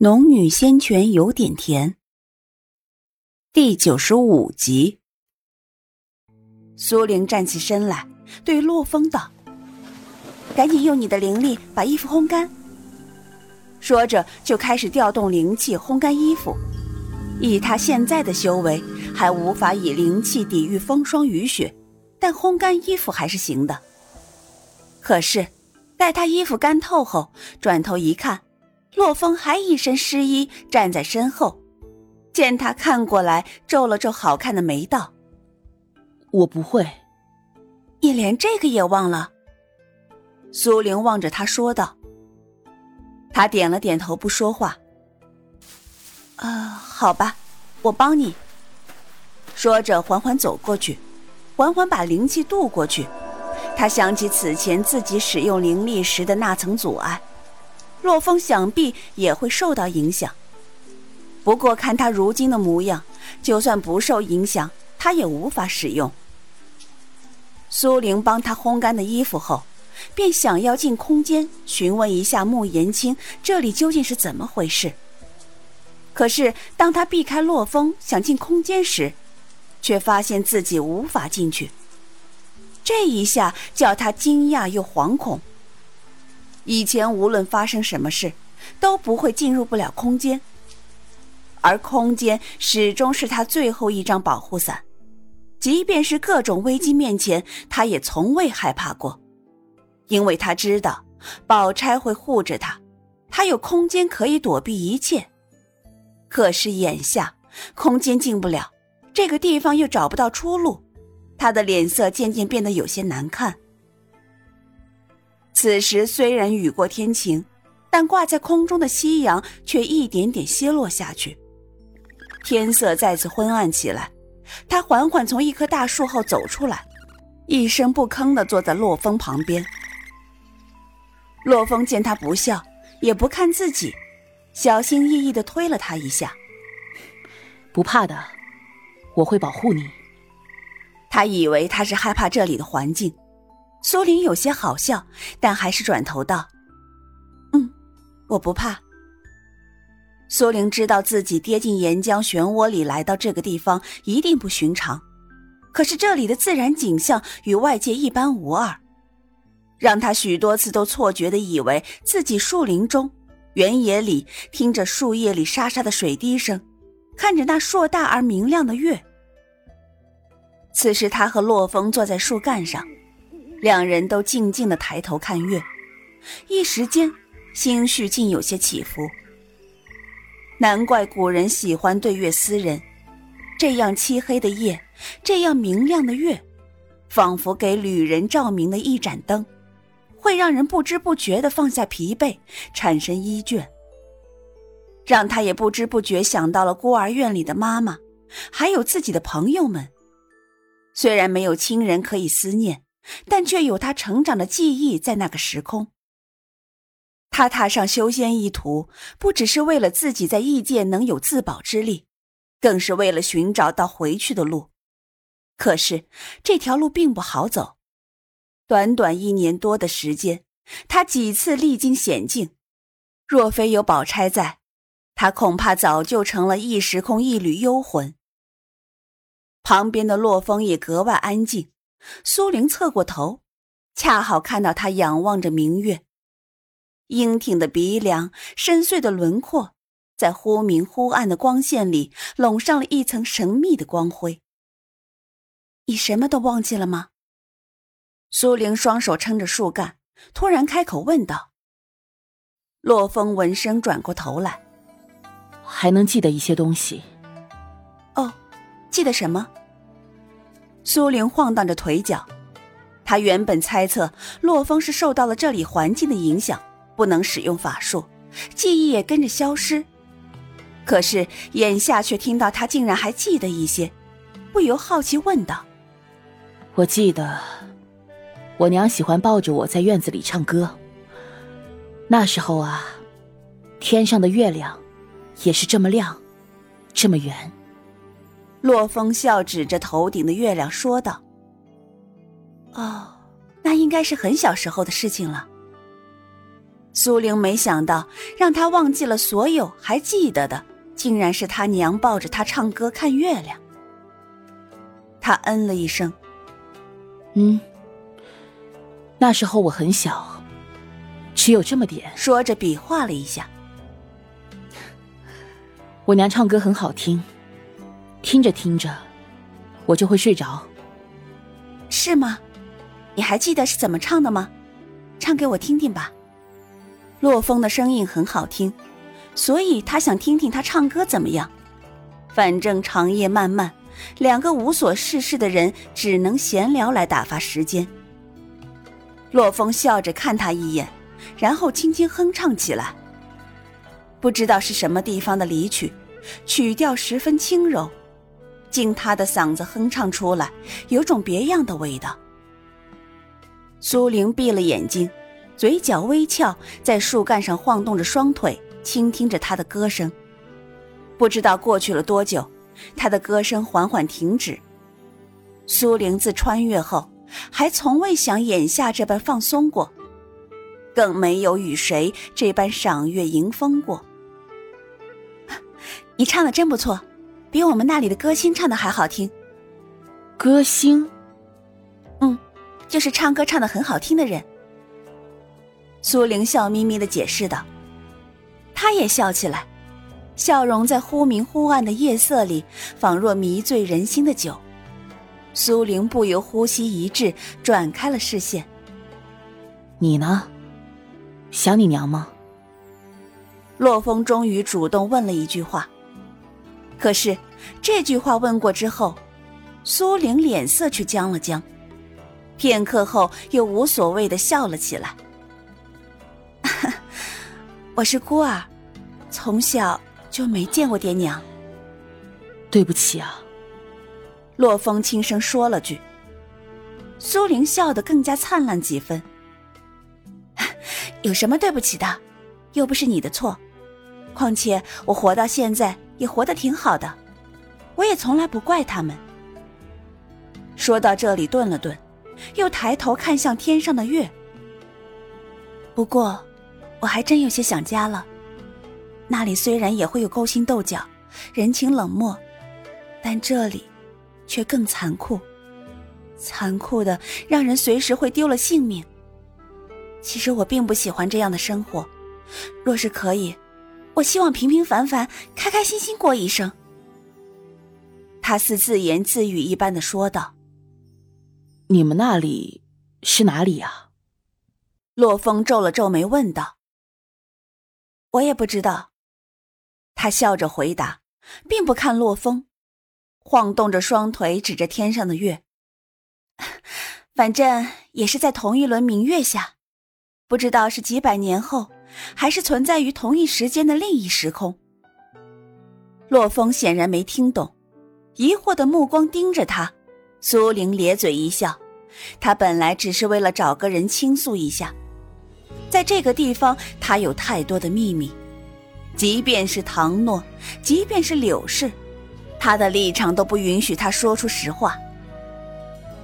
农女仙泉有点甜。第九十五集，苏玲站起身来，对洛风道：“赶紧用你的灵力把衣服烘干。”说着就开始调动灵气烘干衣服。以他现在的修为，还无法以灵气抵御风霜雨雪，但烘干衣服还是行的。可是，待他衣服干透后，转头一看。洛风还一身湿衣站在身后，见他看过来，皱了皱好看的眉道：“我不会。”你连这个也忘了？苏玲望着他说道。他点了点头，不说话。啊，好吧，我帮你。说着，缓缓走过去，缓缓把灵气渡过去。他想起此前自己使用灵力时的那层阻碍。洛风想必也会受到影响，不过看他如今的模样，就算不受影响，他也无法使用。苏玲帮他烘干的衣服后，便想要进空间询问一下穆言青这里究竟是怎么回事。可是当他避开洛风想进空间时，却发现自己无法进去。这一下叫他惊讶又惶恐。以前无论发生什么事，都不会进入不了空间，而空间始终是他最后一张保护伞。即便是各种危机面前，他也从未害怕过，因为他知道宝钗会护着他，他有空间可以躲避一切。可是眼下空间进不了，这个地方又找不到出路，他的脸色渐渐变得有些难看。此时虽然雨过天晴，但挂在空中的夕阳却一点点歇落下去，天色再次昏暗起来。他缓缓从一棵大树后走出来，一声不吭地坐在洛风旁边。洛风见他不笑，也不看自己，小心翼翼地推了他一下：“不怕的，我会保护你。”他以为他是害怕这里的环境。苏玲有些好笑，但还是转头道：“嗯，我不怕。”苏玲知道自己跌进岩浆漩涡里，来到这个地方一定不寻常。可是这里的自然景象与外界一般无二，让她许多次都错觉的以为自己树林中、原野里，听着树叶里沙沙的水滴声，看着那硕大而明亮的月。此时，他和洛风坐在树干上。两人都静静的抬头看月，一时间心绪竟有些起伏。难怪古人喜欢对月思人，这样漆黑的夜，这样明亮的月，仿佛给旅人照明的一盏灯，会让人不知不觉的放下疲惫，产生依眷。让他也不知不觉想到了孤儿院里的妈妈，还有自己的朋友们。虽然没有亲人可以思念。但却有他成长的记忆在那个时空。他踏上修仙一途，不只是为了自己在异界能有自保之力，更是为了寻找到回去的路。可是这条路并不好走，短短一年多的时间，他几次历经险境，若非有宝钗在，他恐怕早就成了异时空一缕幽魂。旁边的洛风也格外安静。苏玲侧过头，恰好看到他仰望着明月，英挺的鼻梁、深邃的轮廓，在忽明忽暗的光线里笼上了一层神秘的光辉。你什么都忘记了吗？苏玲双手撑着树干，突然开口问道。洛风闻声转过头来，还能记得一些东西。哦，记得什么？苏玲晃荡着腿脚，她原本猜测洛风是受到了这里环境的影响，不能使用法术，记忆也跟着消失。可是眼下却听到他竟然还记得一些，不由好奇问道：“我记得，我娘喜欢抱着我在院子里唱歌。那时候啊，天上的月亮也是这么亮，这么圆。”洛风笑指着头顶的月亮说道：“哦，那应该是很小时候的事情了。”苏玲没想到，让她忘记了所有，还记得的，竟然是他娘抱着她唱歌看月亮。他嗯了一声，嗯，那时候我很小，只有这么点。说着比划了一下，我娘唱歌很好听，听着听着，我就会睡着。是吗？你还记得是怎么唱的吗？唱给我听听吧。洛风的声音很好听，所以他想听听他唱歌怎么样。反正长夜漫漫，两个无所事事的人只能闲聊来打发时间。洛风笑着看他一眼，然后轻轻哼唱起来。不知道是什么地方的离曲，曲调十分轻柔，经他的嗓子哼唱出来，有种别样的味道。苏玲闭了眼睛。嘴角微翘，在树干上晃动着双腿，倾听着他的歌声。不知道过去了多久，他的歌声缓缓停止。苏玲自穿越后，还从未想眼下这般放松过，更没有与谁这般赏月迎风过。你唱的真不错，比我们那里的歌星唱的还好听。歌星，嗯，就是唱歌唱的很好听的人。苏玲笑眯眯的解释道：“她也笑起来，笑容在忽明忽暗的夜色里，仿若迷醉人心的酒。”苏玲不由呼吸一滞，转开了视线。“你呢？想你娘吗？”洛风终于主动问了一句话。可是这句话问过之后，苏玲脸色却僵了僵，片刻后又无所谓的笑了起来。我是孤儿，从小就没见过爹娘。对不起啊，洛风轻声说了句。苏玲笑得更加灿烂几分。有什么对不起的？又不是你的错。况且我活到现在也活得挺好的，我也从来不怪他们。说到这里，顿了顿，又抬头看向天上的月。不过。我还真有些想家了。那里虽然也会有勾心斗角、人情冷漠，但这里却更残酷，残酷的让人随时会丢了性命。其实我并不喜欢这样的生活，若是可以，我希望平平凡凡、开开心心过一生。他似自言自语一般的说道：“你们那里是哪里呀？”洛风皱了皱眉问道。我也不知道，他笑着回答，并不看洛风，晃动着双腿指着天上的月。反正也是在同一轮明月下，不知道是几百年后，还是存在于同一时间的另一时空。洛风显然没听懂，疑惑的目光盯着他。苏玲咧嘴一笑，他本来只是为了找个人倾诉一下。在这个地方，他有太多的秘密，即便是唐诺，即便是柳氏，他的立场都不允许他说出实话。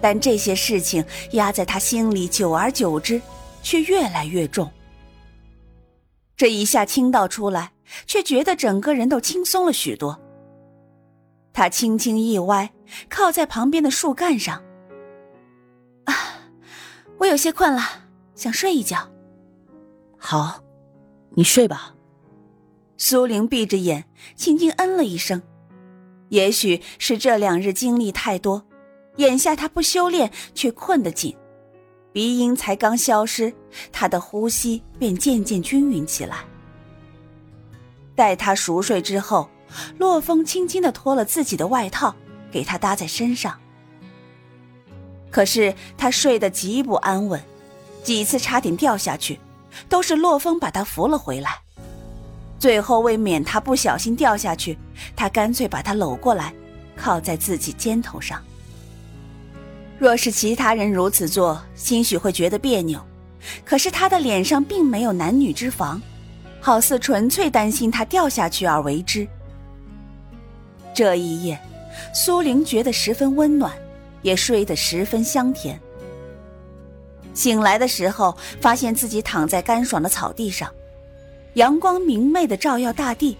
但这些事情压在他心里，久而久之，却越来越重。这一下倾倒出来，却觉得整个人都轻松了许多。他轻轻一歪，靠在旁边的树干上。啊，我有些困了，想睡一觉。好，你睡吧。苏玲闭着眼，轻轻嗯了一声。也许是这两日经历太多，眼下她不修炼却困得紧，鼻音才刚消失，他的呼吸便渐渐均匀起来。待他熟睡之后，洛风轻轻的脱了自己的外套，给他搭在身上。可是他睡得极不安稳，几次差点掉下去。都是洛风把他扶了回来，最后为免他不小心掉下去，他干脆把他搂过来，靠在自己肩头上。若是其他人如此做，兴许会觉得别扭，可是他的脸上并没有男女之防，好似纯粹担心他掉下去而为之。这一夜，苏玲觉得十分温暖，也睡得十分香甜。醒来的时候，发现自己躺在干爽的草地上，阳光明媚的照耀大地，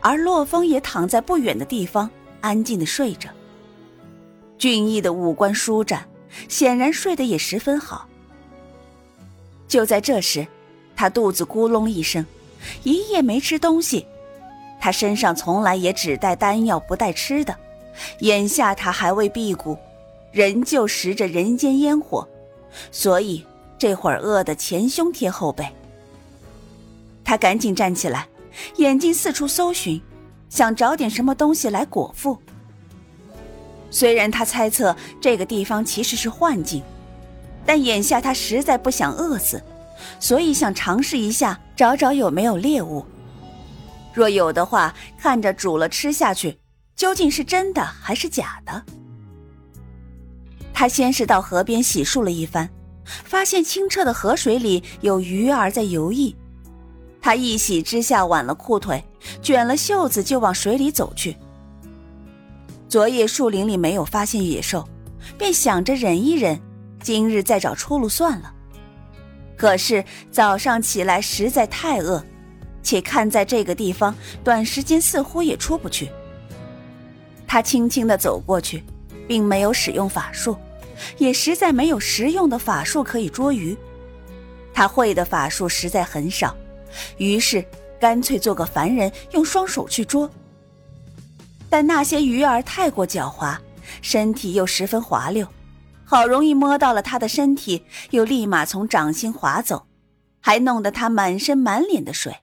而洛风也躺在不远的地方，安静的睡着。俊逸的五官舒展，显然睡得也十分好。就在这时，他肚子咕隆一声，一夜没吃东西。他身上从来也只带丹药，不带吃的，眼下他还未辟谷，仍旧食着人间烟火。所以这会儿饿得前胸贴后背。他赶紧站起来，眼睛四处搜寻，想找点什么东西来果腹。虽然他猜测这个地方其实是幻境，但眼下他实在不想饿死，所以想尝试一下，找找有没有猎物。若有的话，看着煮了吃下去，究竟是真的还是假的？他先是到河边洗漱了一番，发现清澈的河水里有鱼儿在游弋。他一喜之下挽了裤腿，卷了袖子就往水里走去。昨夜树林里没有发现野兽，便想着忍一忍，今日再找出路算了。可是早上起来实在太饿，且看在这个地方，短时间似乎也出不去。他轻轻地走过去，并没有使用法术。也实在没有实用的法术可以捉鱼，他会的法术实在很少，于是干脆做个凡人，用双手去捉。但那些鱼儿太过狡猾，身体又十分滑溜，好容易摸到了他的身体，又立马从掌心滑走，还弄得他满身满脸的水。